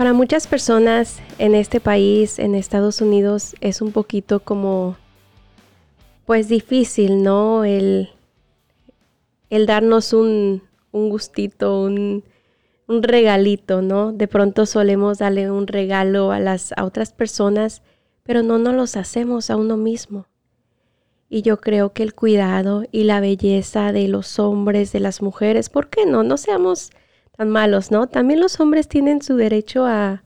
Para muchas personas en este país, en Estados Unidos, es un poquito como, pues difícil, ¿no? El, el darnos un, un gustito, un, un regalito, ¿no? De pronto solemos darle un regalo a las a otras personas, pero no nos los hacemos a uno mismo. Y yo creo que el cuidado y la belleza de los hombres, de las mujeres, ¿por qué no? No seamos malos, ¿no? También los hombres tienen su derecho a,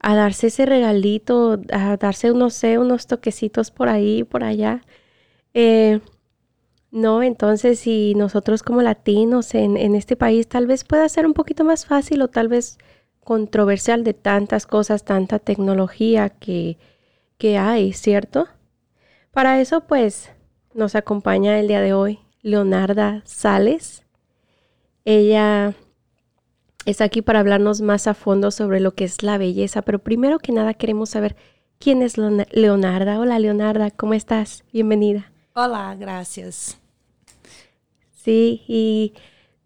a darse ese regalito, a darse, no sé, unos toquecitos por ahí, por allá. Eh, no, entonces si nosotros como latinos en, en, este país tal vez pueda ser un poquito más fácil o tal vez controversial de tantas cosas, tanta tecnología que, que hay, ¿cierto? Para eso pues nos acompaña el día de hoy Leonarda Sales. Ella es aquí para hablarnos más a fondo sobre lo que es la belleza, pero primero que nada queremos saber quién es Leonarda. Hola Leonarda, ¿cómo estás? Bienvenida. Hola, gracias. Sí, y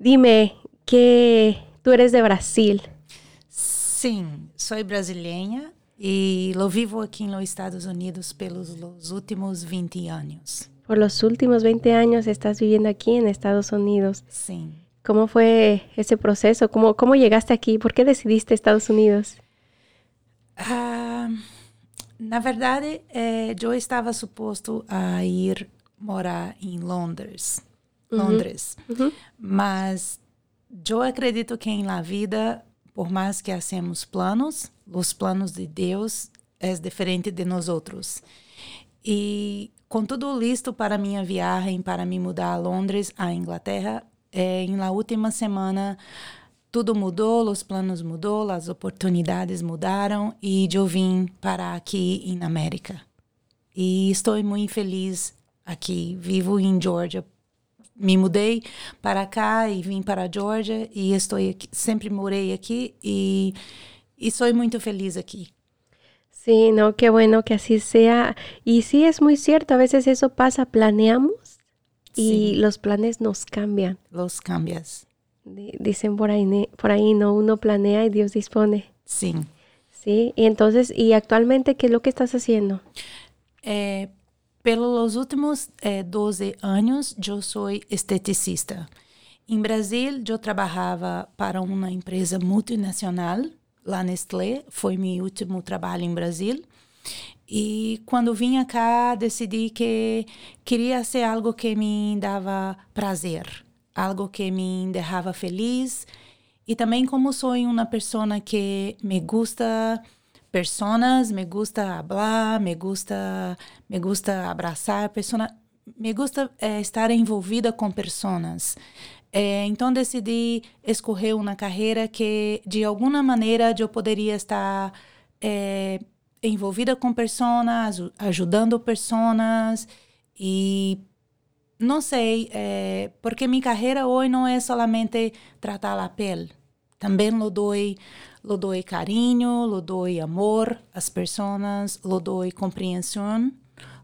dime, que tú eres de Brasil. Sí, soy brasileña y lo vivo aquí en los Estados Unidos pelos los últimos 20 años. Por los últimos 20 años estás viviendo aquí en Estados Unidos. Sí. ¿Cómo fue ese proceso? ¿Cómo, cómo llegaste aquí? ¿Por qué decidiste Estados Unidos? Uh, na verdade, eh, eu estava suposto a ir morar em Londres. Londres, uhum. mas eu acredito que em la vida, por mais que hacemos planos, os planos de Deus é diferente de nós outros. E com tudo listo para minha viagem, para me mudar a Londres, a Inglaterra, é, em la última semana tudo mudou, os planos mudou, as oportunidades mudaram e eu vim para aqui em América. E estou muito feliz aqui. Vivo em Georgia. Me mudei para cá e vim para a Georgia e estou aqui, sempre morei aqui e, e sou muito feliz aqui. Sí, no, qué bueno que así sea. Y sí, es muy cierto, a veces eso pasa, planeamos y los planes nos cambian. Los cambias. Dicen por ahí, por ahí, ¿no? Uno planea y Dios dispone. Sí. Sí, y entonces, ¿y actualmente qué es lo que estás haciendo? Eh, pero los últimos eh, 12 años yo soy esteticista. En Brasil yo trabajaba para una empresa multinacional, la Nestlé, fue mi último trabajo en Brasil. E quando vinha cá, decidi que queria ser algo que me dava prazer, algo que me deixava feliz. E também como sou uma pessoa que me gusta personas, me gusta falar, me gusta, me gusta abraçar pessoas, me gusta é, estar envolvida com pessoas. É, então decidi escolher uma carreira que de alguma maneira eu poderia estar é, envolvida com pessoas, ajudando pessoas e não sei, é, porque minha carreira hoje não é somente tratar a pele. Também lo dou, lo carinho, lo dou amor às pessoas, lo dou compreensão,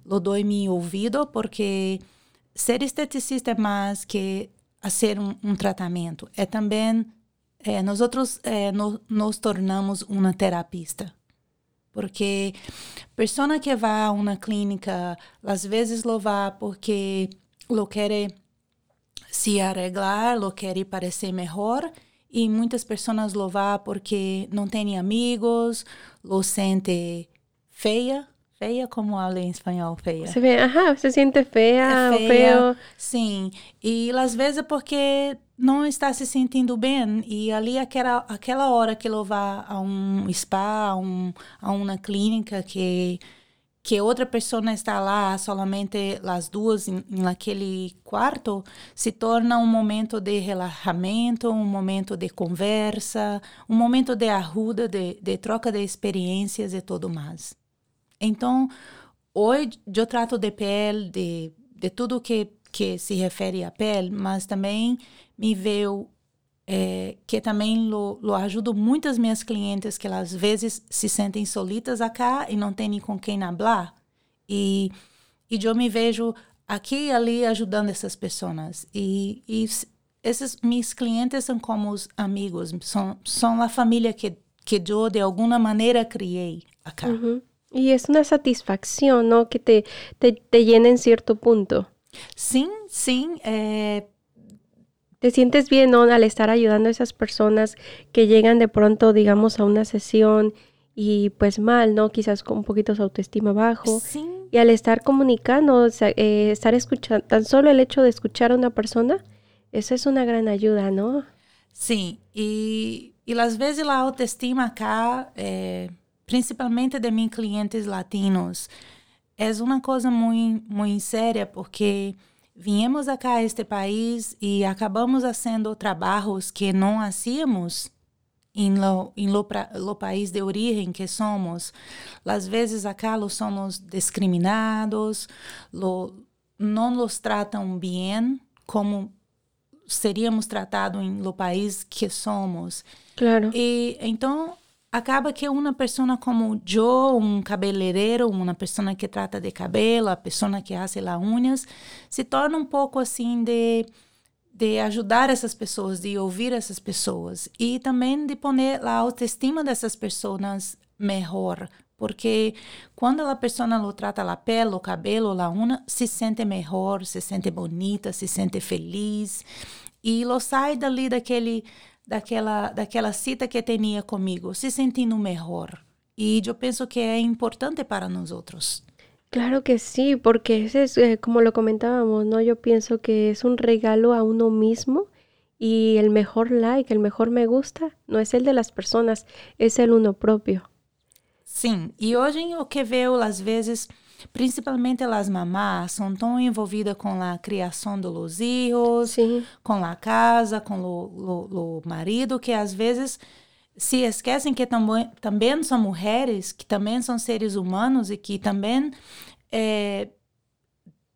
lo dou meu ouvido, porque ser esteticista é mais que fazer um, um tratamento. É também, é, nós outros é, no, nos tornamos uma terapista porque pessoa que vai a uma clínica, às vezes lo porque lo quer se arreglar, lo quer parecer melhor, e muitas pessoas lo porque não tem amigos, lo sente feia, feia como habla em espanhol, feia. Se vê, ajá, se sente feia, é feia, feio. Sim, e às vezes porque não está se sentindo bem e ali aquela aquela hora que ele vai a um spa, a, um, a uma clínica que que outra pessoa está lá, somente as duas em, naquele quarto, se torna um momento de relaxamento, um momento de conversa, um momento de ajuda, de, de troca de experiências e tudo mais. Então, hoje eu trato de pele, de, de tudo que, que se refere à pele, mas também me veio é, que também lo, lo ajudo muitas minhas clientes que às vezes se sentem solitas acá e não têm com quem falar. E, e eu me vejo aqui e ali ajudando essas pessoas. E, e esses meus clientes são como os amigos, são, são a família que, que eu de alguma maneira criei acá. Ujú. Y es una satisfacción, ¿no? Que te, te, te llena en cierto punto. Sim, sim, é, Te sientes bien, ¿no? Al estar ayudando a esas personas que llegan de pronto, digamos, a una sesión y pues mal, ¿no? Quizás con un poquito su autoestima bajo. sim, Y al estar comunicando, o sea, eh, estar escuchando, tan solo el hecho de escuchar a una persona, eso es una gran ayuda, ¿no? sim. E, e às vezes a autoestima acá, é, principalmente de meus clientes latinos, é uma coisa muito, muito séria, porque viemos acá a este país e acabamos fazendo trabalhos que não hacíamos em lo, em lo, pra- lo país de origem que somos. Às vezes acá los somos discriminados, lo, não los tratam bem como seríamos tratados em lo país que somos. Claro. E então acaba que uma pessoa como eu, um cabeleireiro, uma pessoa que trata de cabelo, a pessoa que hace las unhas, se torna um pouco assim de de ajudar essas pessoas, de ouvir essas pessoas e também de poner a autoestima dessas pessoas melhor, porque quando a pessoa lo trata a pele, o cabelo, a unha, se sente melhor, se sente bonita, se sente feliz e lo sai dali daquele daquela daquela cita que tinha comigo, se sentindo melhor. E eu penso que é importante para nós outros. Claro que sí, porque ese es, eh, como lo comentábamos, ¿no? Yo pienso que es un regalo a uno mismo y el mejor like, el mejor me gusta, no es el de las personas, es el uno propio. Sim, e hoje o que vejo às vezes, principalmente as mamás, são tão envolvidas com a criação dos filhos, Sí, com a casa, com o, marido, que às vezes se esquecem que também, também são mulheres, que também são seres humanos e que também eh,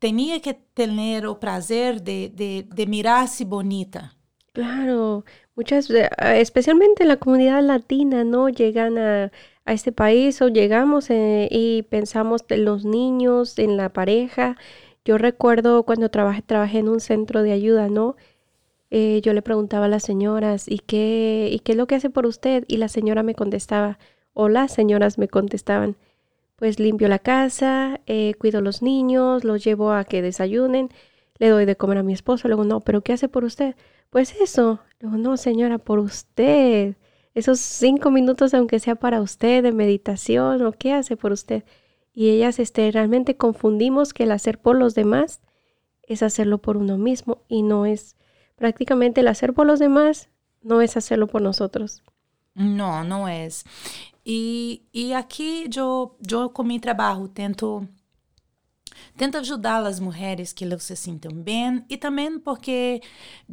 tinha que ter o prazer de, de, de mirar-se bonita. claro, muchas, eh, especialmente en la comunidad latina, ¿no? Llegan a, a este país o llegamos eh, y pensamos en los niños, en la pareja. Yo recuerdo cuando trabajé, trabajé en un centro de ayuda, ¿no? Eh, yo le preguntaba a las señoras, ¿y qué, ¿y qué es lo que hace por usted? Y la señora me contestaba, o las señoras me contestaban, pues limpio la casa, eh, cuido los niños, los llevo a que desayunen, le doy de comer a mi esposo. Luego, no, ¿pero qué hace por usted? Pues eso. Luego, no, señora, por usted. Esos cinco minutos, aunque sea para usted, de meditación, o qué hace por usted. Y ellas este, realmente confundimos que el hacer por los demás es hacerlo por uno mismo y no es prácticamente el hacer por los demás, no es hacerlo por nosotros. Não, não é. E, e aqui eu, eu com meu trabalho tento tento ajudar as mulheres que se sintam bem e também porque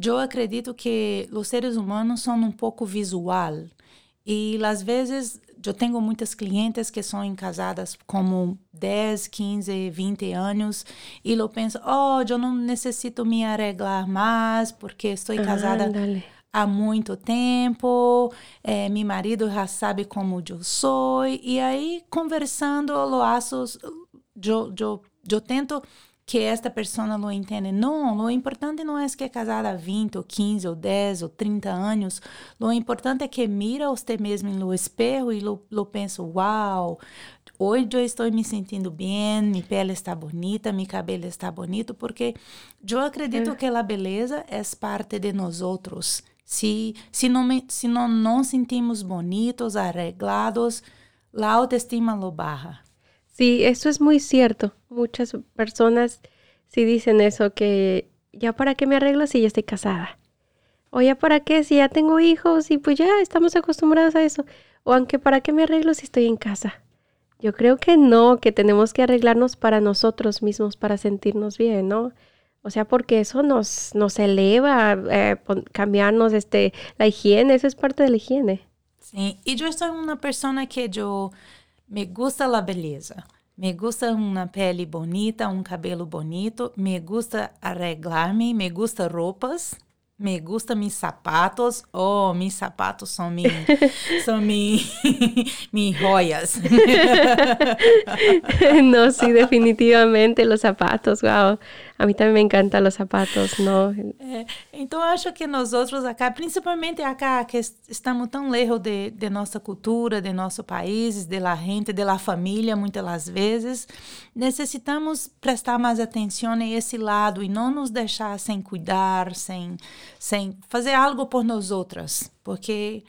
eu acredito que os seres humanos são um pouco visual e às vezes eu tenho muitas clientes que são casadas como 10, 15, 20 anos e eu penso, oh, eu não necessito me arreglar mais porque estou casada Ándale. há muito tempo, eh, meu marido já sabe como eu sou, e aí conversando, lo haço, eu, eu, eu tento que esta pessoa lo entenda. Não, o importante não é que é casada há 20, ou 15, ou 10, ou 30 anos. O importante é que mira você mesmo no espelho e lo, lo pensa, uau, hoje eu estou me sentindo bem, minha pele está bonita, meu cabelo está bonito, porque eu acredito que a beleza é parte de nós outros. Se, se, não, se não nos sentimos bonitos, arreglados, a autoestima lo baja. Sí, eso es muy cierto. Muchas personas sí dicen eso, que ya para qué me arreglo si ya estoy casada. O ya para qué si ya tengo hijos y pues ya estamos acostumbrados a eso. O aunque para qué me arreglo si estoy en casa. Yo creo que no, que tenemos que arreglarnos para nosotros mismos, para sentirnos bien, ¿no? O sea, porque eso nos, nos eleva, eh, cambiarnos este, la higiene, eso es parte de la higiene. Sim, e eu sou uma pessoa que eu me gusta a beleza. Me gusta uma pele bonita, um cabelo bonito, me gusta arreglar-me, me gusta roupas, me gusta mis sapatos. Oh, mis sapatos são mi, são mi, mis joias. no, sí, definitivamente los zapatos, wow. A mí también me encantan los zapatos, ¿no? É, então, acho que nós outros acá, principalmente acá, que estamos tão lejos de, de nossa cultura, de nosso país, de la gente, de la família, muitas das vezes, necessitamos prestar mais atenção a esse lado e não nos deixar sem cuidar, sem, sem fazer algo por nós outras, porque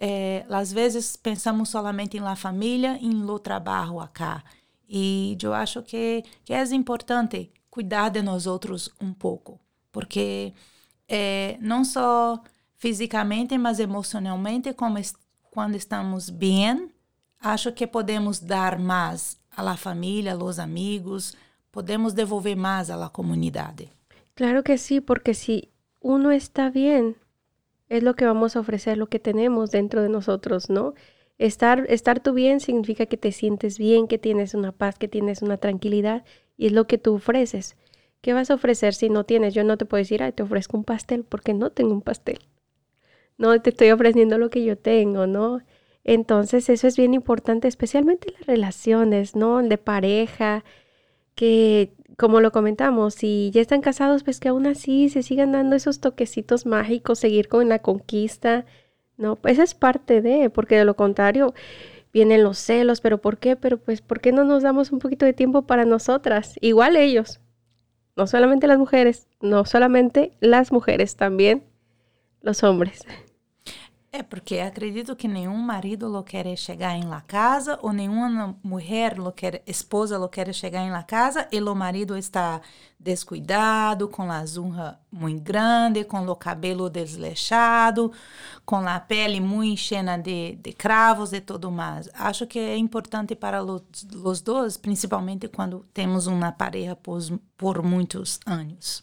é, às vezes pensamos solamente em la família, em lo trabalho acá. E eu acho que, que é importante cuidar de nós outros um pouco, porque é, não só fisicamente, mas emocionalmente, como est estamos bem, acho que podemos dar mais à família, aos amigos, podemos devolver mais à comunidade. Claro que sí, porque si uno está bien, es lo que vamos a ofrecer, lo que tenemos dentro de nosotros, ¿no? Estar, estar tú bien significa que te sientes bien, que tienes una paz, que tienes una tranquilidad y es lo que tú ofreces. ¿Qué vas a ofrecer si no tienes? Yo no te puedo decir, ay, te ofrezco un pastel porque no tengo un pastel. No, te estoy ofreciendo lo que yo tengo, ¿no? Entonces eso es bien importante, especialmente en las relaciones, ¿no? De pareja, que como lo comentamos, si ya están casados, pues que aún así se sigan dando esos toquecitos mágicos, seguir con la conquista, ¿no? Pues es parte de, porque de lo contrario vienen los celos, pero ¿por qué? Pero pues, ¿por qué no nos damos un poquito de tiempo para nosotras? Igual ellos, no solamente las mujeres, no solamente las mujeres, también los hombres. É porque acredito que nenhum marido lo quer chegar em la casa ou nenhuma mulher lo quer, esposa lo quer chegar em la casa e o marido está descuidado, com a unha muito grande, com o cabelo desleixado, com a pele muito cheia de, de cravos e tudo mais. Acho que é importante para los, os dois, principalmente quando temos uma pareja por, por muitos anos.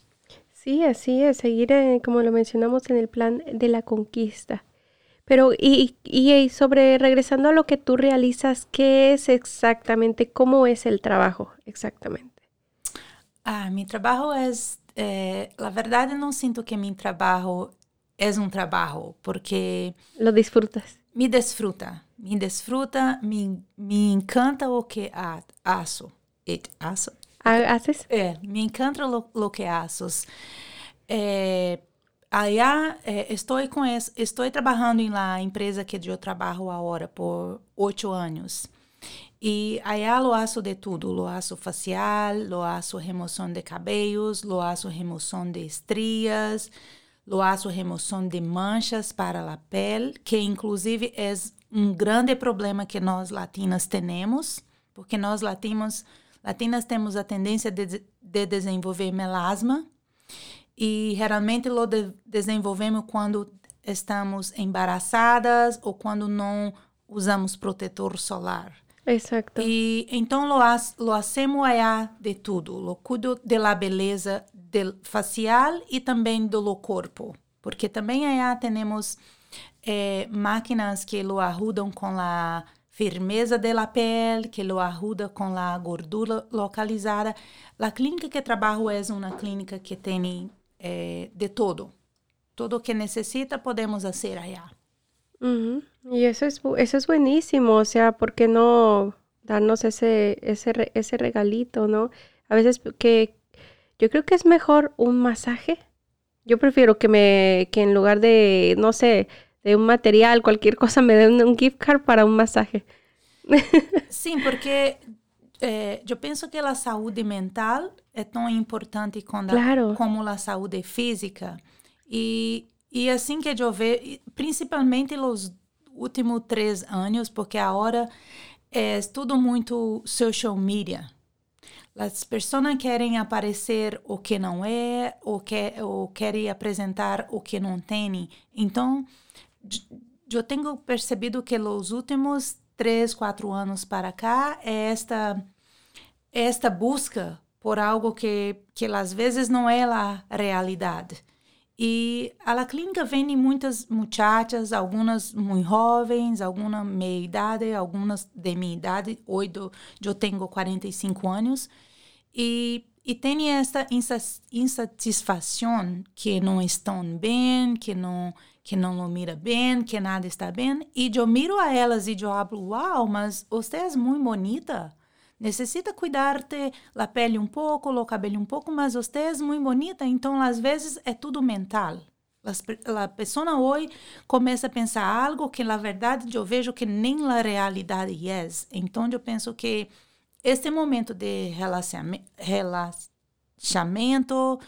Sí, así es, seguir, eh, como lo mencionamos en el plan de la conquista. Pero, y, y, sobre regresando a lo que tú realizas, ¿qué es exactamente? ¿Cómo es el trabajo exactamente? Ah, mi trabajo es, eh, la verdad no siento que mi trabajo es un trabajo, porque... Lo disfrutas. Me disfruta, me disfruta, me, me encanta lo que hago. ¿Haces? ¿Haces? Eh, me encanta lo, lo que haces. Eh, Allá eh, estou com es, estou trabalhando em la empresa que eu trabalho agora por oito anos. E allá lo haço de tudo, lo facial, lo haço remoção de cabelos, lo haço remoção de estrias, lo haço remoção de manchas para a pele, que inclusive é um grande problema que nós latinas temos, porque nós latinos, latinas temos a tendência de, de desenvolver melasma, e geralmente lo de desenvolvemos quando estamos embaraçadas ou quando não usamos protetor solar. Exato. E então lo, lo hacemos allá de tudo, lo cuido de la beleza del facial e também do lo corpo, porque também allá temos eh, máquinas que lo ajudam com a firmeza de la pele, que lo ajuda com a gordura localizada. A clínica que trabalho é uma clínica que tem eh, de todo. Todo lo que necesita podemos hacer allá. Y eso es, eso es buenísimo, o sea, ¿por qué no darnos ese, ese, ese regalito, no? A veces que yo creo que es mejor un masaje. Yo prefiero que me, que en lugar de, no sé, de un material, cualquier cosa, me den un gift card para un masaje. Sí, porque é, eu penso que a saúde mental é tão importante quando, claro. como a saúde física. E, e assim que eu vejo, principalmente nos últimos três anos, porque agora é tudo muito social media. As pessoas querem aparecer o que não é, ou, que, ou querem apresentar o que não tem. Então, eu tenho percebido que nos últimos três, quatro anos para cá é esta esta busca por algo que que às vezes não é a realidade. E a clínica vêm muitas muchachas, algumas muito jovens, algumas meia idade, algumas de minha idade. Hoje eu tenho 45 anos. E, e tem esta insatisfação que não estão bem, que não que não mira bem, que nada está bem. E eu miro a elas e eu falo, uau, mas você é muito bonita. Necessita cuidar-te a pele um pouco, o cabelo um pouco, mas você é muito bonita, então às vezes é tudo mental. A pessoa hoje começa a pensar algo que na verdade eu vejo que nem na realidade é. Então eu penso que este momento de relaxamento,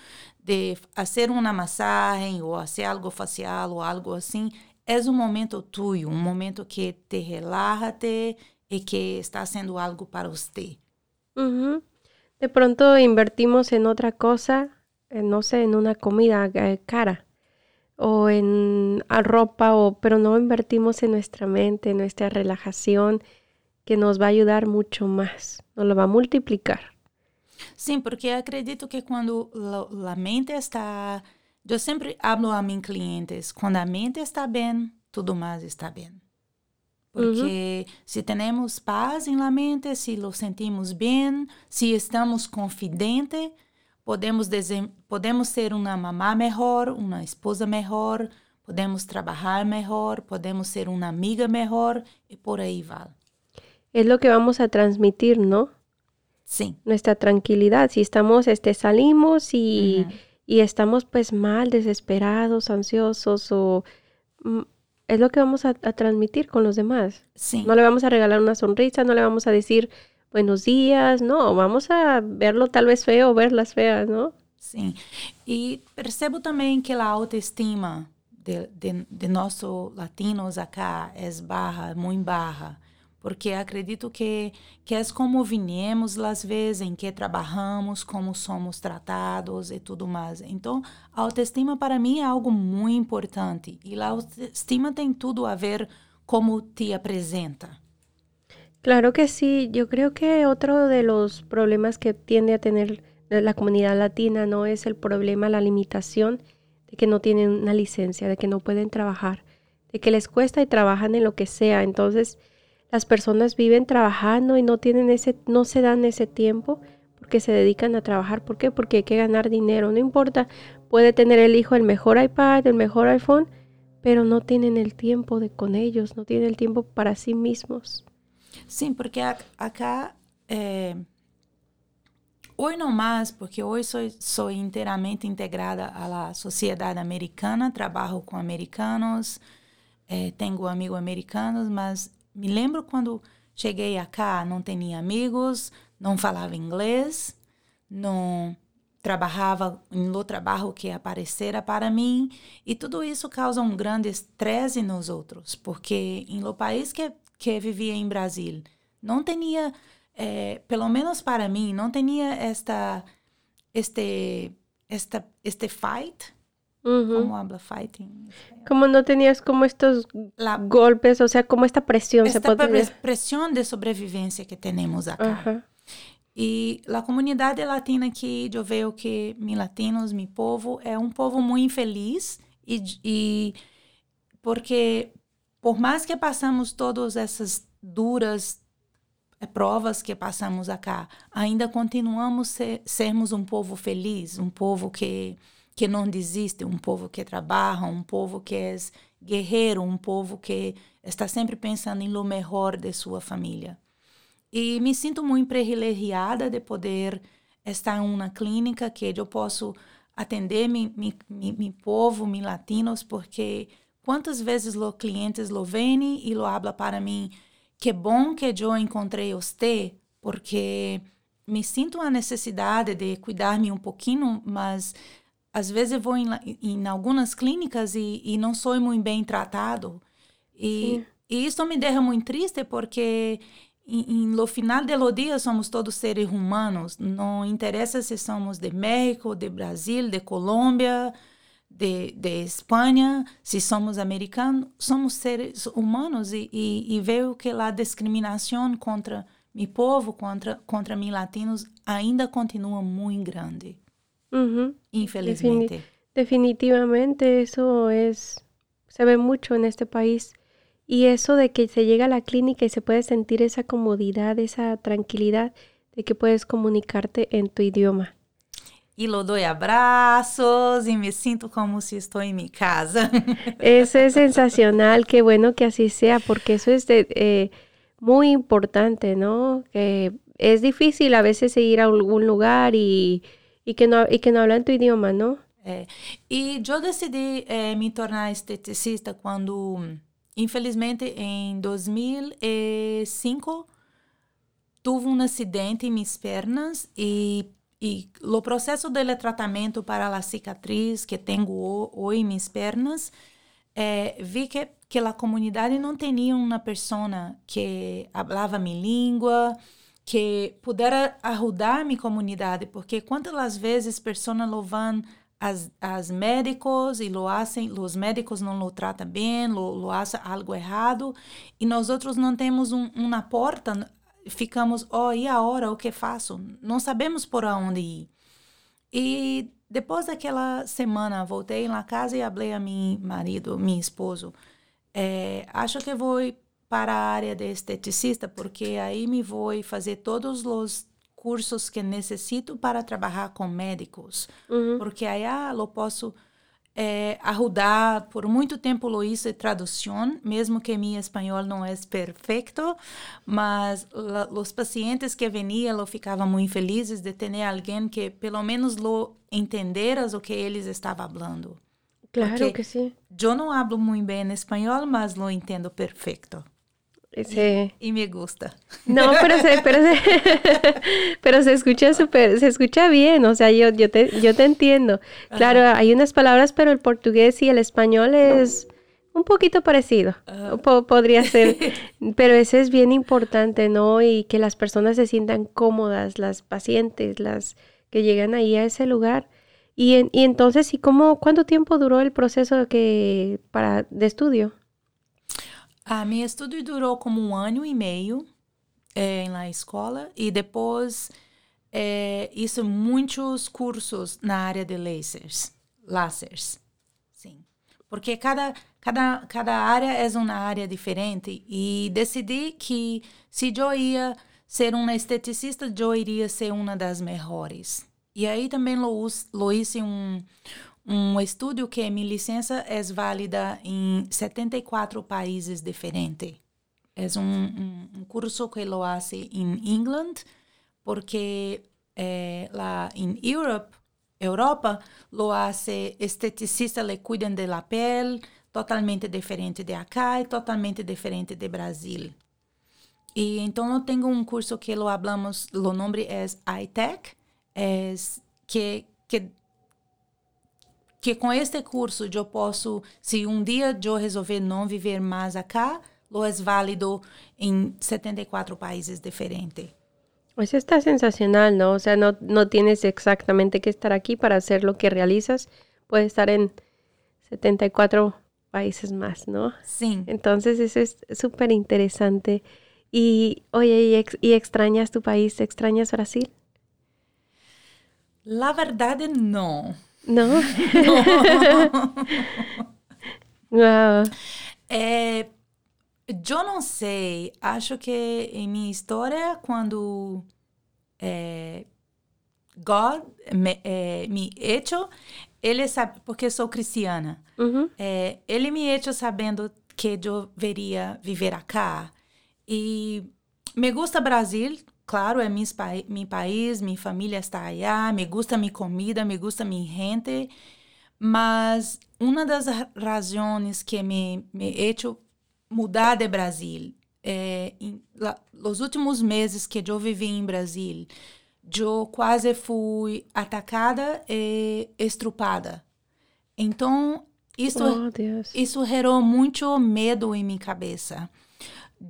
de fazer uma massagem ou fazer algo facial ou algo assim, é um momento tuyo, um momento que te relaja que está haciendo algo para usted. De pronto invertimos en otra cosa, no sé, en una comida eh, cara o en ropa, o, pero no invertimos en nuestra mente, en nuestra relajación, que nos va a ayudar mucho más, nos lo va a multiplicar. Sí, porque acredito que cuando la, mente está, yo siempre hablo a mis clientes, cuando la mente está bien, todo más está bien. Porque si tenemos paz en la mente, si lo sentimos bien, si estamos confidentes, podemos, podemos ser una mamá mejor, una esposa mejor, podemos trabajar mejor, podemos ser una amiga mejor y por ahí va. Es lo que vamos a transmitir, ¿no? Sí. Nuestra tranquilidad. Si estamos, este, salimos y, y estamos pues mal, desesperados, ansiosos o mm, es lo que vamos a, transmitir con los demás. Sí. No le vamos a regalar una sonrisa, no le vamos a decir buenos días, no, vamos a verlo tal vez feo o verlas feas, ¿no? Sí. Y percebo también que la autoestima de, de, de nosotros latinos acá es baja, muy baja. Porque acredito que, que é como viemos as vezes em que trabalhamos, como somos tratados e tudo mais. Então, a autoestima para mim é algo muito importante e a autoestima tem tudo a ver como te apresenta. Claro que sí, yo creo que otro de los problemas que tiende a tener la comunidad latina no es el problema, la limitación de que no tienen una licencia, de que no pueden trabajar, de que les cuesta y trabajan en lo que sea. Entonces, las personas viven trabajando y no tienen ese, no se dan ese tiempo porque se dedican a trabajar. ¿Por qué? Porque hay que ganar dinero. No importa, puede tener el hijo el mejor iPad, el mejor iPhone, pero no tienen el tiempo de con ellos, no tienen el tiempo para sí mismos. Sí, porque acá eh, hoy no más, porque hoy soy, soy enteramente integrada a la sociedad americana, trabajo con americanos, eh, tengo amigos americanos, mas me lembro quando cheguei acá, não tinha amigos, não falava inglês, não trabalhava no trabalho que aparecera para mim. E tudo isso causa um grande estresse nos outros, porque no país que que vivia em Brasil não tinha, eh, pelo menos para mim, não tinha esta este esta este fight ¿Cómo habla fighting? Como no tenías como estos golpes, o sea, como esta presión. Esta se presión de sobrevivencia que tenemos acá. Y la comunidad latina aquí, yo veo que mi latinos, mi povo, es un povo muy infeliz y, y porque por más que passamos todas essas duras provas que passamos acá, ainda continuamos ser, sermos um povo feliz, um povo que que não desiste, um povo que trabalha, um povo que é guerreiro, um povo que está sempre pensando em lo melhor de sua família. E me sinto muito privilegiada de poder estar em uma clínica que eu posso atender mi, mi, mi, mi povo, mi latinos, porque quantas vezes os clientes lo vêm e lo habla para mim, que bom que eu encontrei você, porque me sinto a necessidade de cuidar-me um pouquinho, mas às vezes eu vou em, em algumas clínicas e, e não sou muito bem tratado. E, e isso me deixa muito triste porque em, no final do dia somos todos seres humanos. Não interessa se somos de México, de Brasil, de Colômbia, de, de Espanha, se somos americanos, somos seres humanos e, e, e vejo que a discriminação contra meu povo, contra, contra meus latinos, ainda continua muito grande. Infelizmente. definitivamente eso es, se ve mucho en este país. Y eso de que se llega a la clínica y se puede sentir esa comodidad, esa tranquilidad de que puedes comunicarte en tu idioma. Y lo doy abrazos y me siento como si estoy en mi casa. Eso es sensacional, qué bueno que así sea, porque eso es de, eh, muy importante, ¿no? Que es difícil a veces ir a algún lugar y, y, que, no, y que hablan tu idioma, ¿no? É. E eu decidi é, me tornar esteticista quando, infelizmente, em 2005, tive um acidente em minhas pernas e e o processo de tratamento para a cicatriz que tenho hoje em minhas pernas, eh, vi que, que a comunidade não tinha uma pessoa que falava minha língua, que pudesse ajudar minha comunidade, porque quantas vezes pessoas lo vão as, as médicos e lo hacen, os médicos não lo tratam bem, lo, lo hacen algo errado, e nós outros não temos um, uma porta ficamos, oh, e agora o que faço? Não sabemos por onde ir. E depois daquela semana, voltei na casa e falei a meu marido, meu esposo, é, acho que vou para a área de esteticista, porque aí me vou fazer todos os cursos que necessito para trabalhar com médicos. Uhum. Porque aí ah, eu posso é, ajudar. Por muito tempo lo hice tradução, mesmo que meu espanhol não é perfeito, mas la, os pacientes que veniam lo ficavam muito felizes de ter alguém que pelo menos lo entenderas o que eles estavam falando. Claro Porque que sim. Eu não hablo muito bem espanhol, mas lo entendo perfeito. Sí. Y, y, me gusta. No, pero se, pero se, pero se escucha súper, se escucha bien, o sea, yo, yo, te, yo te entiendo. Claro, Ajá. hay unas palabras, pero el portugués y el español es un poquito parecido, podría ser, pero eso es bien importante, ¿no? Y que las personas se sientan cómodas, las pacientes, las que llegan ahí a ese lugar. Y, en, y entonces, ¿y cómo, cuánto tiempo duró el proceso que, para, de estudio? A minha estudo durou como um ano e meio é, na escola e depois é, hice muitos cursos na área de lasers, lasers, sim, porque cada cada cada área é uma área diferente e decidi que se eu ia ser uma esteticista, eu iria ser uma das melhores. E aí também lo, lo hice um um estudo que minha licença é válida em 74 países diferentes. É um, um, um curso que lo hace em England, porque eh, lá em Europe, Europa, lo hace esteticista, le cuidam de la pele, totalmente diferente de acá e totalmente diferente de Brasil. E então eu tenho um curso que lo hablamos, o nome é iTech, é que que que com este curso eu posso, se um dia eu resolver não viver mais acá, lo é válido em 74 países diferentes. Eso está sensacional, ¿no? O sea, no, no tienes exactamente que estar aquí para hacer lo que realizas. Puedes estar en 74 países más, ¿no? Sí. Entonces, eso es súper interesante. Y, oye, ¿y, ex, ¿y, extrañas tu país? ¿Extrañas Brasil? La verdad, no. Não? Uau. É, eu não sei. Acho que em minha história, quando é, God me, é, me hecho, ele sabe, porque sou cristiana, uhum. é, ele me hecho sabendo que eu veria viver acá. E me gusta Brasil, claro, é meu, meu país, minha família está allá, me gusta minha comida, me gusta minha gente, mas uma das razões que me, me hecho mudar de Brasil é, os últimos meses que eu vivi em Brasil, eu quase fui atacada e estrupada. Então, isso, oh, isso gerou muito medo em minha cabeça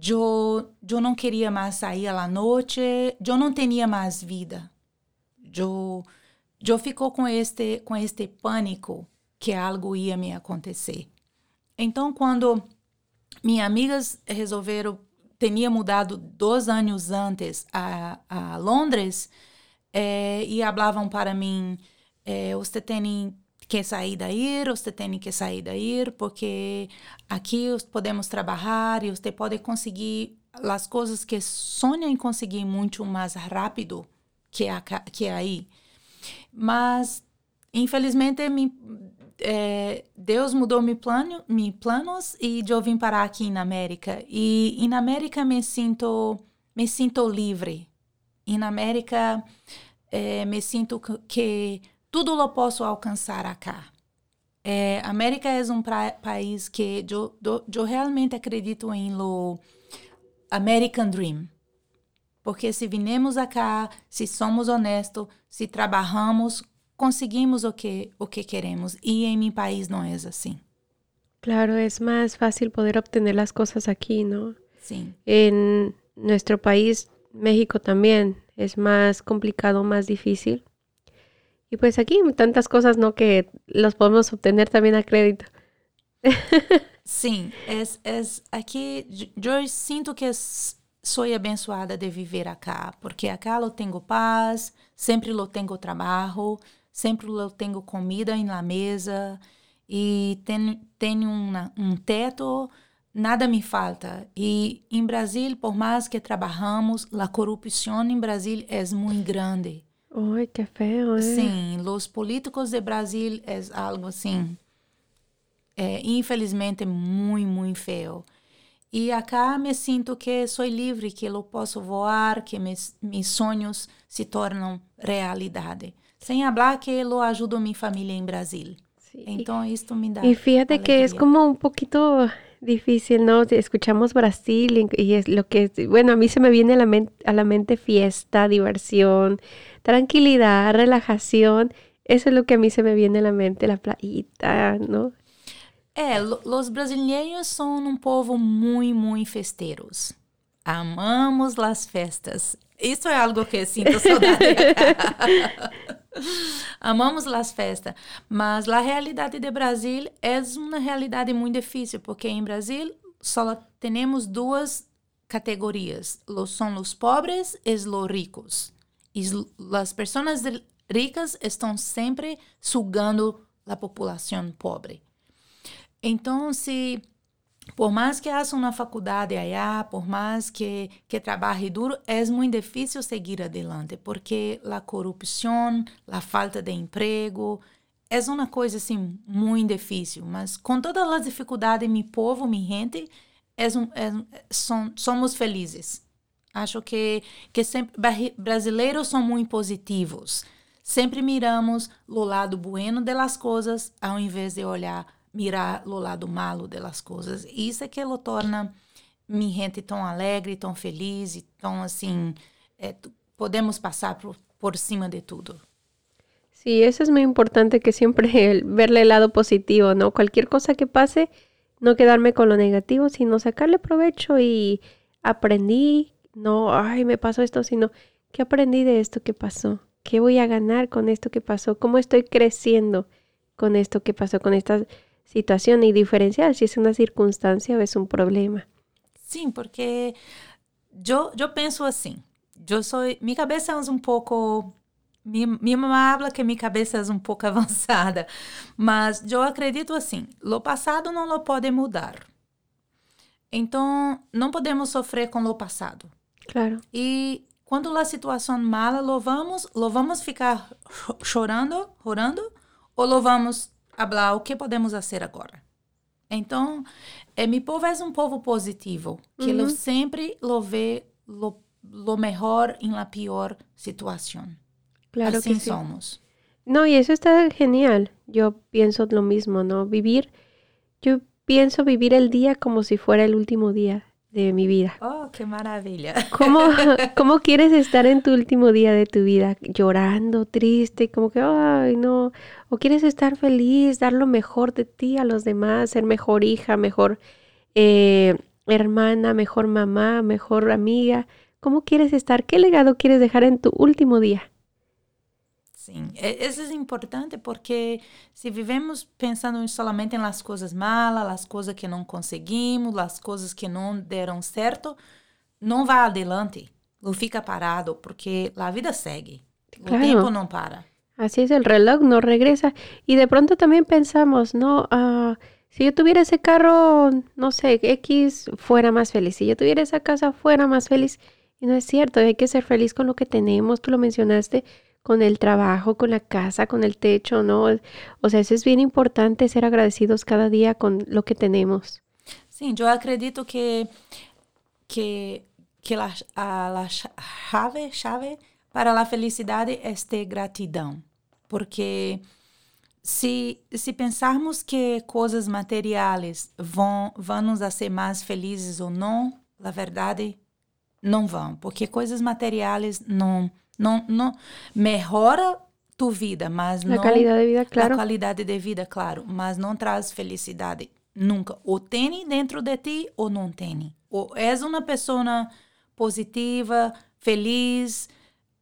eu, eu não queria mais sair à noite, eu não tinha mais vida. Eu, eu ficou com este, com este pânico que algo ia me acontecer. Então, quando minhas amigas resolveram, tinha mudado dois anos antes a, a Londres, é, e falavam para mim, é, você tem que sair daí, você tem que sair daí, porque aqui podemos trabalhar e você pode conseguir as coisas que sonha em conseguir muito mais rápido que, que aí. Mas, infelizmente, me, é, Deus mudou meu plano, meus planos e eu vim parar aqui na América. E, e na América me sinto, me sinto livre. E na América, eh, me sinto que tudo lo posso alcançar acá. É, América é um país que eu, eu realmente acredito em lo American Dream. Porque se vinemos acá, se somos honestos, se trabalhamos, conseguimos o que, o que queremos. E em meu país não é assim. Claro, es más fácil poder obtener las cosas aquí, ¿no? Sí. En nuestro país, México también, es más complicado, más difícil. Y pues aquí tantas cosas, ¿no? Que los podemos obtener también a crédito. Sim, é, é, aqui eu sinto que sou abençoada de viver acá, porque acá eu tenho paz, sempre eu tenho trabalho, sempre eu tenho comida na mesa e tenho, tenho um teto, nada me falta. E em Brasil, por mais que trabalhamos, a corrupção em Brasil é muito grande. Ai, que feo, ¿eh? Sim, os políticos de Brasil é algo assim, é, infelizmente, muito, muito feio. E acá me sinto que sou livre, que eu posso voar, que meus, meus sonhos se tornam realidade. Sem falar que eu ajudo minha família em Brasil. Sí. Então, isto me dá. E fíjate alegría. que é como um pouquinho difícil, ¿no? Escuchamos Brasil y, es lo que, bueno, a mí se me viene a la, mente, a la mente fiesta, diversión, tranquilidad, relajación. Eso es lo que a mí se me viene a la mente, la playita, ¿no? É, os brasileiros são um povo muito, muito festeiros. Amamos as festas. Isso é algo que sinto saudade. Amamos as festas, mas a realidade de Brasil é uma realidade muito difícil, porque em Brasil só temos duas categorias: são os pobres e os ricos. E as pessoas ricas estão sempre sugando a população pobre. Então, se por mais que haja uma faculdade allá, por mais que, que trabalhe duro, é muito difícil seguir adelante, porque a corrupção, a falta de emprego, é uma coisa assim muito difícil. Mas com todas as dificuldades, meu povo, minha gente, é um, é, som, somos felizes. Acho que, que sempre, brasileiros são muito positivos. Sempre miramos o lado bueno das coisas, ao invés de olhar mirar o lado malo das coisas. E isso é que lo torna minha gente tão alegre, tão feliz e tão assim, é, podemos passar por, por cima de tudo. Sí, eso es muy importante que siempre verle el lado positivo, ¿no? Cualquier cosa que pase, no quedarme con lo negativo, sino sacarle provecho y aprendí, no, ay, me pasó esto, sino, ¿qué aprendí de esto que pasó? ¿Qué voy a ganar con esto que pasó? ¿Cómo estoy creciendo con esto que pasó, con estas situación y diferenciar si es una circunstancia o es un problema. Sim, porque eu, eu penso assim, eu sou, minha cabeça é um pouco, minha, minha mamãe fala que minha cabeça é um pouco avançada, mas eu acredito assim, o passado não lo pode mudar. Então, não podemos sofrer com o passado. Claro. E quando a situação mala, lo vamos, lo vamos ficar chorando, orando, ou lo vamos falar o que podemos fazer agora. Então, é, meu povo é um povo positivo, que uhum. sempre lo vê lo, lo melhor em la pior situação. Claro Assim que sí. somos. No, y eso está genial. Yo pienso lo mismo, ¿no? Vivir, yo pienso vivir el día como si fuera el último día de mi vida. Oh, qué maravilla. ¿Cómo, ¿Cómo quieres estar en tu último día de tu vida? Llorando, triste, como que, ay, no. O quieres estar feliz, dar lo mejor de ti a los demás, ser mejor hija, mejor eh, hermana, mejor mamá, mejor amiga. ¿Cómo quieres estar? ¿Qué legado quieres dejar en tu último día? Sim, isso é importante porque se vivemos pensando solamente nas coisas malas, as coisas que não conseguimos, as coisas que não deram certo, não vai adelante, não fica parado, porque a vida segue, claro. o tempo não para. Así es, el reloj no regresa. Y de pronto también pensamos, no, uh, si yo tuviera ese carro, no sé, X, fuera más feliz. Si yo tuviera esa casa, fuera más feliz. Y no es cierto, hay que ser feliz con lo que tenemos. Tú lo mencionaste, con el trabajo, con la casa, con el techo, ¿no? O sea, eso es bien importante, ser agradecidos cada día con lo que tenemos. Sim, eu acredito que, que que a, a, a chave, chave para a felicidade é ter gratidão. Porque se, se pensarmos que coisas materiais vão, vão nos fazer mais felizes ou não, na verdade, não vão. Porque coisas materiais não, não, não melhora tu vida, mas a não... qualidade de vida, claro. A qualidade de vida, claro. Mas não traz felicidade nunca. Ou tem dentro de ti ou não tem. Ou és uma pessoa positiva, feliz,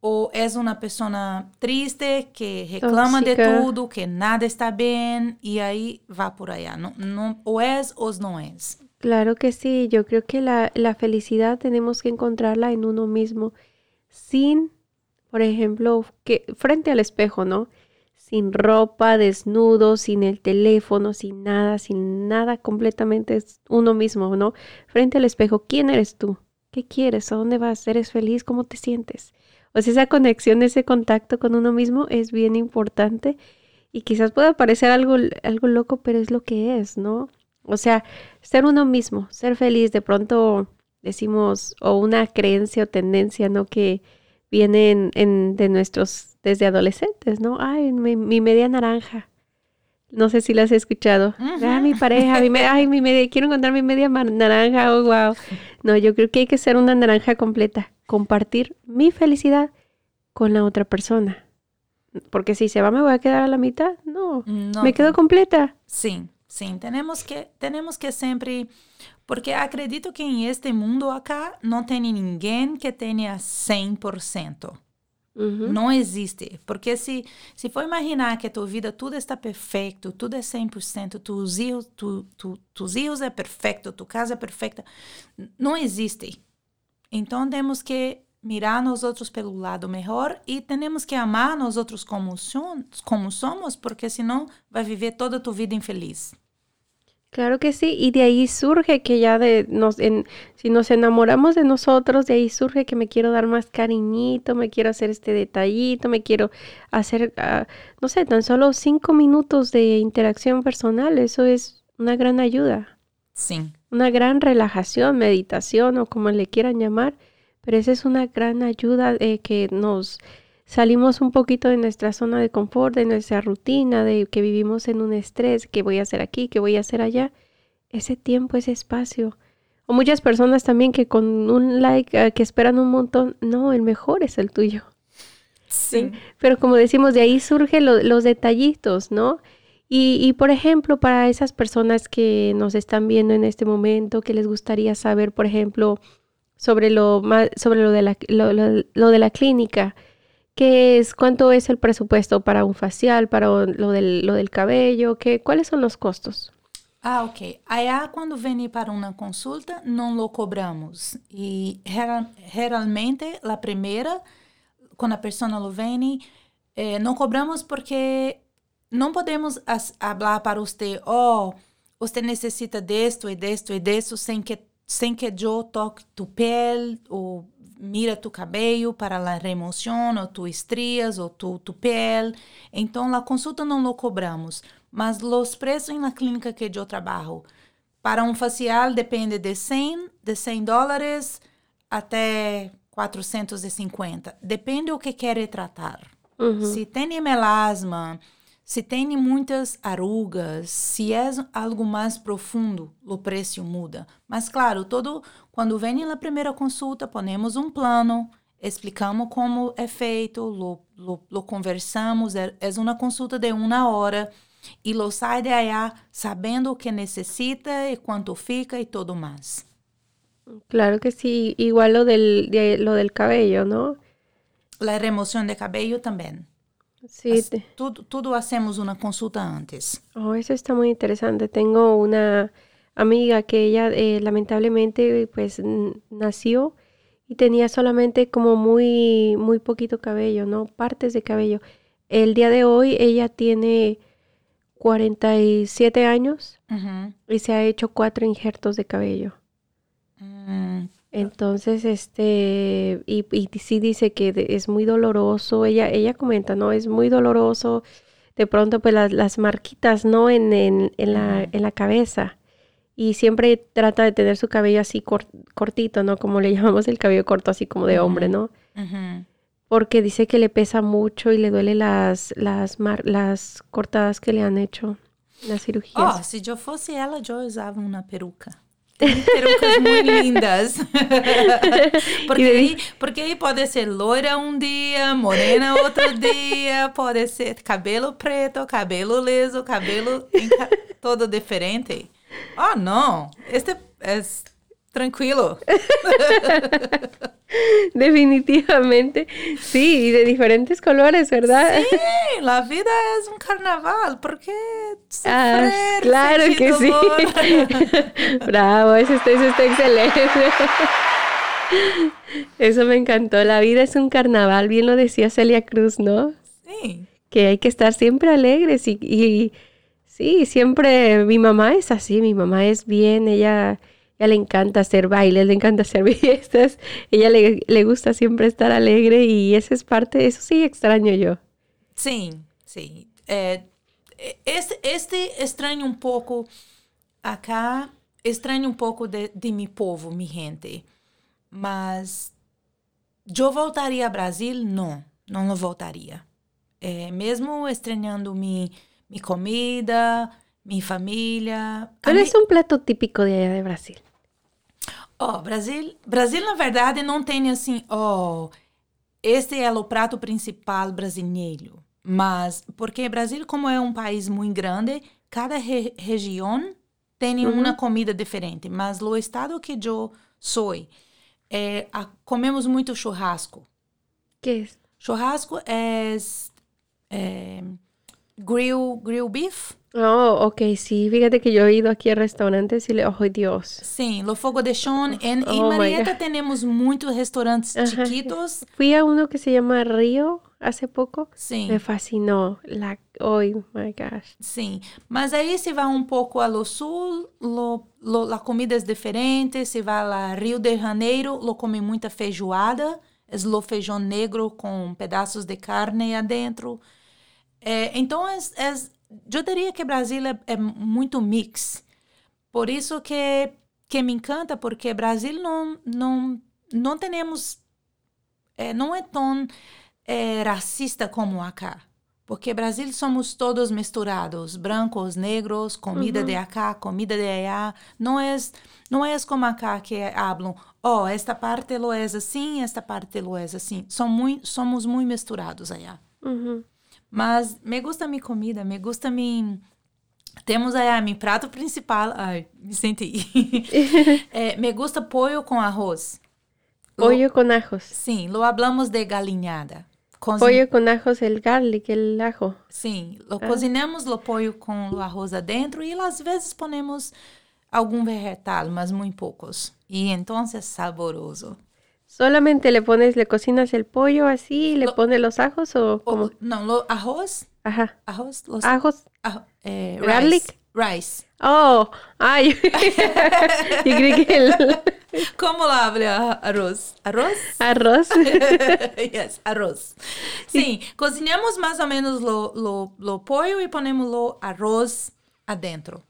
ou és uma pessoa triste que reclama Tóxica. de tudo, que nada está bem, e aí va por allá. No, no, o es o no es. Claro que sí, yo creo que la, la felicidad tenemos que encontrarla en uno mismo, sin, por ejemplo, que frente al espejo, ¿no? Sin ropa, desnudo, sin el teléfono, sin nada, sin nada, completamente es uno mismo, ¿no? Frente al espejo, ¿quién eres tú? ¿Qué quieres? ¿A dónde vas? ¿Eres feliz? ¿Cómo te sientes? O sea, esa conexión, ese contacto con uno mismo es bien importante y quizás pueda parecer algo, algo loco, pero es lo que es, ¿no? O sea, ser uno mismo, ser feliz, de pronto decimos, o una creencia o tendencia, ¿no? Que viene en, de nuestros, desde adolescentes, ¿no? Ay, mi, media naranja. No sé si la has escuchado. Ah, mi pareja, mi ay, mi media, quiero encontrar mi media naranja, oh, wow. No, yo creo que hay que ser una naranja completa compartir mi felicidad con la otra persona. Porque si se va, me voy a quedar a la mitad. No, me quedo completa. Sí, sí, tenemos que, tenemos que siempre, porque acredito que en este mundo acá no tiene ninguém que tenga 100%. Não existe. Porque se, se for imaginar que a tua vida tudo está perfeito, tudo é 100%, tus hijos, tu, tu, tus é perfeito, tua casa é perfeita, não existe. Então temos que mirar nós outros pelo lado melhor e temos que amar nós outros como, como somos, porque senão vai viver toda a tua vida infeliz. Claro que sí, y de ahí surge que ya de nos, en, si nos enamoramos de nosotros, de ahí surge que me quiero dar más cariñito, me quiero hacer este detallito, me quiero hacer, uh, no sé, tan solo cinco minutos de interacción personal, eso es una gran ayuda. Sí una gran relajación, meditación o como le quieran llamar, pero esa es una gran ayuda de que nos salimos un poquito de nuestra zona de confort, de nuestra rutina, de que vivimos en un estrés, que voy a hacer aquí, que voy a hacer allá. Ese tiempo, ese espacio. O muchas personas también que con un like, eh, que esperan un montón, no, el mejor es el tuyo. Sí. Pero como decimos, de ahí surgen los detallitos, ¿no? Y, por ejemplo, para esas personas que nos están viendo en este momento, que les gustaría saber, por ejemplo, sobre lo, sobre lo, de, la, lo, de la clínica, ¿qué es, cuánto es el presupuesto para un facial, para lo del, lo del cabello? ¿qué, ¿Cuáles son los costos? Ah, ok. Allá cuando vem para una consulta, no lo cobramos. Y generalmente, la primera, cuando la persona lo viene, eh, no cobramos porque não podemos falar para você, oh, você necessita disto e disto e disto sem que sem que eu toque tu pele ou mira tu cabelo para a remoção ou tu estrias ou tu, tu pele. Então, a consulta não lo cobramos, mas os preços na clínica que eu trabalho, para um facial depende de 100, de 100 dólares até 450. Depende o que quer tratar. Uhum. Se tem melasma, se tem muitas arrugas, se é algo mais profundo, o preço muda. Mas claro, todo quando vem na primeira consulta, ponemos um plano, explicamos como é feito, lo, lo, lo conversamos, é, é uma consulta de uma hora e lo sai de allá sabendo o que necessita e quanto fica e tudo mais. Claro que sí, igual lo del, de, lo del cabello, ¿no? La remoción de cabello también. Sí. Todo, hacemos una consulta antes. Oh, eso está muy interesante. Tengo una amiga que ella eh, lamentablemente pues nació y tenía solamente como muy, muy poquito cabello, ¿no? Partes de cabello. El día de hoy ella tiene 47 años y se ha hecho cuatro injertos de cabello. Mm, entonces, este, y, y sí dice que es muy doloroso, ella, ella comenta, ¿no? Es muy doloroso, de pronto pues las, las marquitas, ¿no? En, en, en, la, en la cabeza. y siempre trata de tener su cabello así cor- cortito, ¿no? Como le llamamos el cabello corto, así como de hombre, ¿no? Porque dice que le pesa mucho y le duele las, las, mar- las cortadas que le han hecho, las cirugías. Ó, se eu fosse ela, eu usava uma peruca. Perucas muito lindas. porque, aí, porque aí pode ser loira um dia, morena outro dia, pode ser cabelo preto, cabelo liso, cabelo enca- todo diferente. Oh, não. Este é tranquilo. Definitivamente, sí, y de diferentes colores, ¿verdad? Sí, la vida es un carnaval. ¿Por qué Ah, claro que sí. Bravo, eso está, eso está excelente. Eso me encantó. La vida es un carnaval, bien lo decía Celia Cruz, ¿no? sí. Que hay que estar siempre alegres y, y sí, siempre mi mamá es así, mi mamá es bien, ella, ella le encanta hacer bailes, le encanta hacer fiestas, ella le, le gusta siempre estar alegre y esa es parte, eso sí extraño yo. Sim, sim. É, este, este estranho um pouco acá, estranho um pouco de, de mi povo, mi gente. Mas eu voltaria ao Brasil? Não, não voltaria. É, mesmo estranhando mi, mi comida, mi família. a ¿Cuál mi- es un plato típico de allá de Brasil? Ó, Brasil, Brasil na verdade não tem assim, ó, este é o prato principal brasileiro. Mas porque Brasil como é um país muito grande, cada re- região tem uma comida diferente. Mas no estado que eu sou, é, a- comemos muito churrasco. ¿Qué es? Churrasco é, é grill, grill beef. Oh, ok, sí, fíjate que yo he ido aquí a restaurantes y le, oh Dios. Sim, lo fogo de. Em, em Oh my Marieta God. temos muitos restaurantes Ajá. chiquitos. Fui a uno que se llama Río hace poco. Sim. Me fascinó. La, oh my gosh. Sim, mas aí se vai um pouco ao sul, lo, lo, a comida é diferente. Se vai lá Rio de Janeiro, lo come muita feijoada, é o feijão negro com pedaços de carne adentro. É, então, é, é, eu diria que Brasil é, muito mix. Por isso que, que me encanta, porque Brasil não, não, não temos, é, não é tão é, racista como acá. Porque Brasil somos todos misturados, brancos, negros, comida de acá, comida de allá. Não é, não é como acá que hablam, oh, esta parte lo é assim, esta parte lo é assim. Som muito, somos muito misturados allá. Ujú. Mas me gusta minha comida, me gusta mi... Temos aí meu prato principal. Ai, me senti. É, me gusta pollo com arroz. Lo- Pollo con ajos. Sim, lo hablamos de galinhada. Cozi- Pollo con ajos, el garlic, el ajo. Sim, lo cozinhamos o pollo com o arroz adentro e às vezes ponemos algum vegetal, mas muito poucos. E então é saboroso. Solamente le pones, le cocinas el pollo así y le Lo- pones los ajos o O- como. não, lo, arroz, Ajá. arroz, los, Ajos. ah, é, Garlic? rice. Oh, ay. Yo creí que el Como lá habla arroz? Arroz? arroz. yes, arroz. Sim, cozinhamos mais ou menos lo, lo, lo pollo e ponemos lo arroz adentro.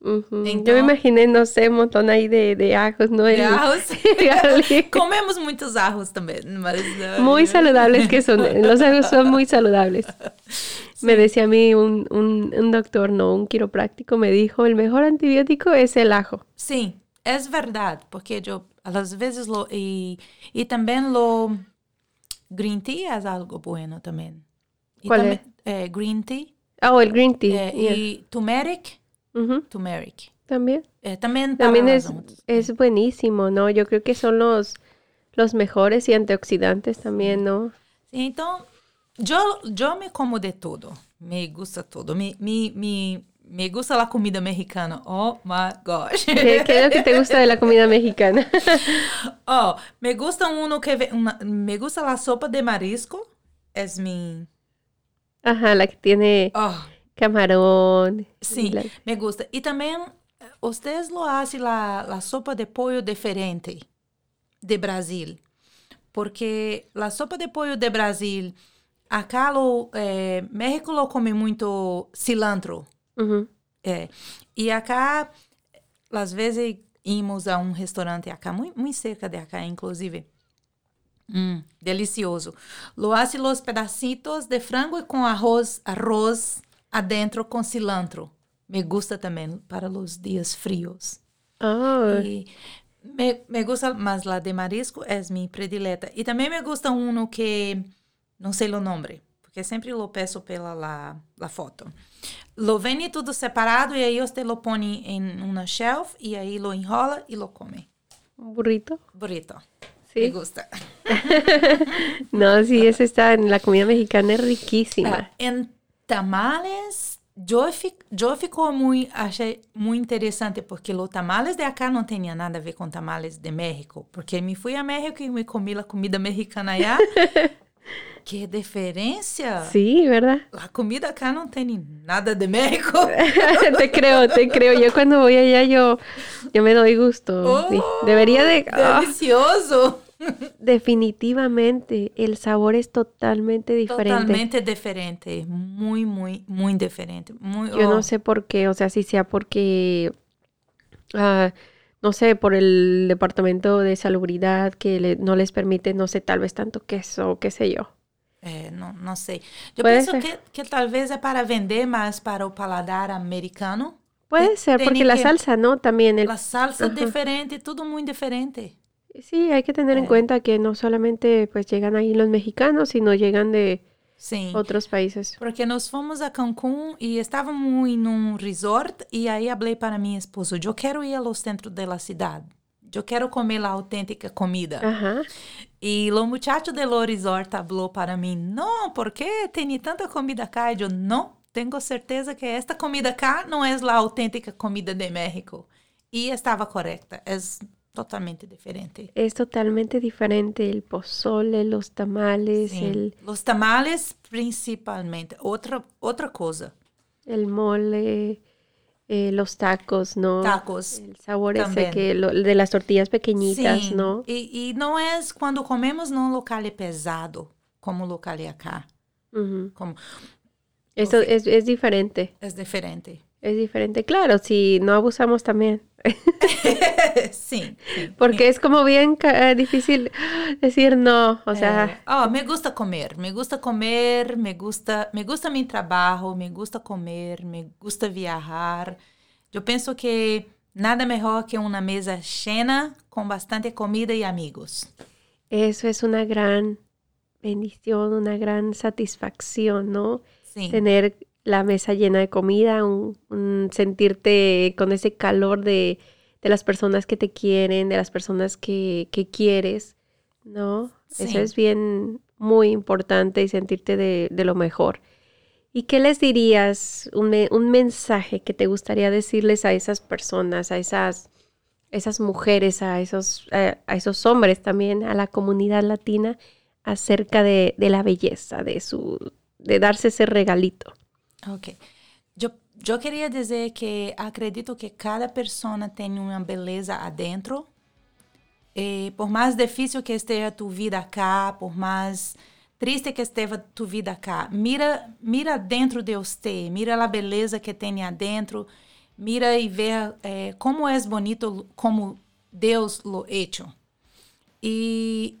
Uh -huh. então, eu imaginei, não sei, um montão aí de, de arros, não é? De arros. Comemos muitos arros também, muy muito saludáveis que son eh, los ajos son muy saludables Me decía a mí un, un, un, doctor, no, un quiropráctico, me dijo, el mejor antibiótico es el ajo. Sí, es verdad, porque yo a las veces lo... Y, y también lo... Green tea es algo bueno también. ¿Cuál es? Eh, green tea. Oh, el green tea. Eh, y turmeric Turmeric. También. Para También las es, es buenísimo, ¿no? Yo creo que son los, los mejores y antioxidantes también, ¿no? Sim, então, eu, eu me como de tudo. Me gusta tudo. Me, me, me, me gusta a comida mexicana. Oh my gosh. ¿Qué, qué es lo que te gusta de la comida mexicana? oh, me gusta uno que ve- una- me gusta la sopa de marisco. Es mi Ajá, la que tiene oh, camarón. sim, la- me gusta. E também vocês lo hacen la, la sopa de pollo diferente de Brasil. Porque la sopa de pollo de Brasil, acá lo, eh, México lo come muito cilantro. Ujú. É. E acá às vezes íamos a um restaurante acá, muito, muito cerca de acá, inclusive. Hum, delicioso. Lo hace los pedacitos de frango com arroz, arroz adentro com cilantro. Me gusta também para os dias frios. Oh, Y me, me gusta más la de marisco, es mi predileta. Y también me gusta uno que no sé lo nombre, porque sempre lo peço pela la, la foto. Lo vende tudo separado y ahí usted lo pone en una shelf y ahí lo enrola y lo come. burrito. Burrito. Me Sí. gusta. No, sí, ese está en la comida mexicana, es riquísima. Ah, en tamales, yo, fi, yo fico muy, achei muy interesante porque los tamales de acá no tenía nada a ver con tamales de México, porque me fui a México y me comí la comida mexicana allá. ¡Qué diferencia! Sí, ¿verdad? La comida acá no tiene nada de México. te creo, te creo. Yo cuando voy allá, yo, yo me doy gusto. Oh, Debería de... ah, Delicioso. definitivamente, el sabor es totalmente diferente. Totalmente diferente. Muy, muy, muy diferente. Muy, Yo oh, no sé por qué, o sea, si sea porque, ah, no sé, por el departamento de salubridad que le- no les permite, no sé, tal vez tanto queso, qué sé yo. É, não, não sei. Eu Puede penso ser. que, que talvez é para vender mais para o paladar americano. Puede ser, porque tiene la que- salsa, ¿no? También el... A salsa Ajá. diferente, tudo muito diferente. Sí, hay que tener en Eh. cuenta que no solamente pues llegan ahí los mexicanos, sino llegan de Sim. otros países. Porque nós fomos a Cancún e estávamos em um resort e aí falei para minha esposa, eu quero ir ao centro da cidade. Eu quero comer a autêntica comida. Ajá. E o muchacho do resort falou para mim, não, porque tem tanta comida cá? E eu, não, tenho certeza que esta comida cá não é a autêntica comida de México. E estava correta, é totalmente diferente. Es totalmente diferente el pozole, los tamales, Sim. el, Os tamales, principalmente. Outra, outra coisa. el mole, eh, los tacos, ¿no? Tacos. El sabor ese También. que lo- de las tortillas pequeñitas, Sim. ¿no? E, e não é quando comemos num local pesado, como local acá. Ujú. Como, Eso es, es diferente, é diferente. Es diferente. Claro, si no abusamos también, sim. porque es como bien eh, difícil decir no, o sea, É, ó, me gusta comer, me gusta comer, me gusta, me gusta mi trabalho, me gusta comer, me gusta viajar. Eu penso que nada melhor que uma mesa cheia com bastante comida e amigos. eso es una gran bendición, una gran satisfacción, ¿no? Sim, tener la mesa llena de comida, un, un sentirte con ese calor de, de las personas que te quieren, de las personas que, que quieres, ¿no? Sí. Eso es bien, muy importante y sentirte de, de lo mejor. ¿Y qué les dirías, un, me- un mensaje que te gustaría decirles a esas personas, a esas, esas mujeres, a esos, a, a esos hombres también, a la comunidad latina, acerca de, de la belleza, de su, de darse ese regalito? Ok. Eu, eu queria dizer que acredito que cada pessoa tem uma beleza adentro. E por mais difícil que esteja tu vida cá, por mais triste que esteja tu vida cá, mira, mira dentro de você, mira a beleza que tem adentro, mira e vê eh, como é bonito como Deus lo hecho. E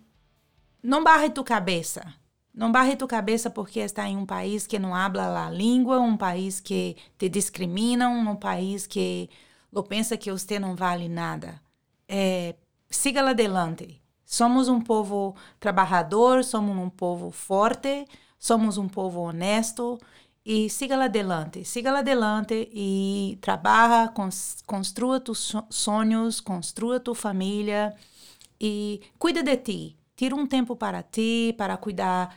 não barre tu cabeça. Não barre tu cabeça porque está em um país que não habla a língua, um país que te discrimina, um país que lo pensa que você não vale nada. É, siga adelante. Somos um povo trabalhador, somos um povo forte, somos um povo honesto e siga adelante. Siga adelante e trabalha, cons- construa tus so- sonhos, construa tua família e cuida de ti. Tira um tempo para ti, para cuidar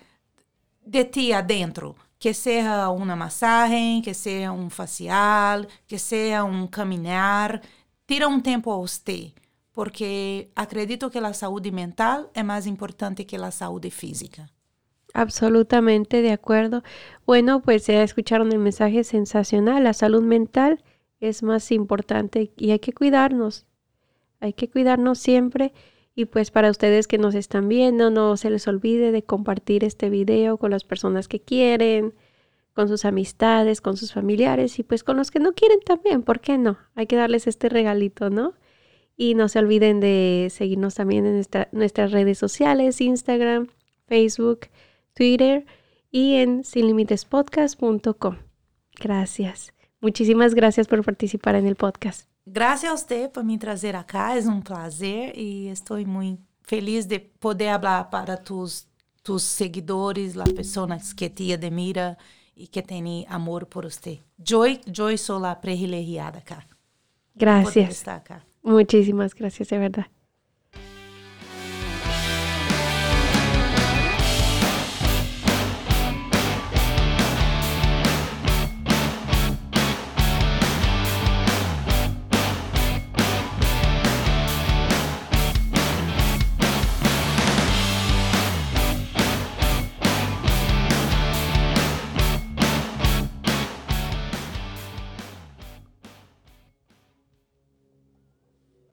de ti adentro. Que seja uma massagem, que seja um facial, que seja um caminhar. Tira um tempo a você, porque acredito que a saúde mental é mais importante que a saúde física. Absolutamente de acuerdo. Bueno, pues ya escucharon el mensaje sensacional. La salud mental es más importante y hay que cuidarnos. Hay que cuidarnos siempre. Y pues para ustedes que nos están viendo, no se les olvide de compartir este video con las personas que quieren, con sus amistades, con sus familiares y pues con los que no quieren también, ¿por qué no? Hay que darles este regalito, ¿no? Y no se olviden de seguirnos también en nuestras redes sociales, Instagram, Facebook, Twitter y en sinlimitespodcast.com. Gracias. Muchísimas gracias por participar en el podcast. Gracias a usted por me trazer acá, es un placer y estoy muy feliz de poder hablar para tus, tus seguidores, las personas que te admiran y que tienen amor por usted. Yo, yo soy la privilegiada acá. Gracias. Muchísimas gracias, de verdad.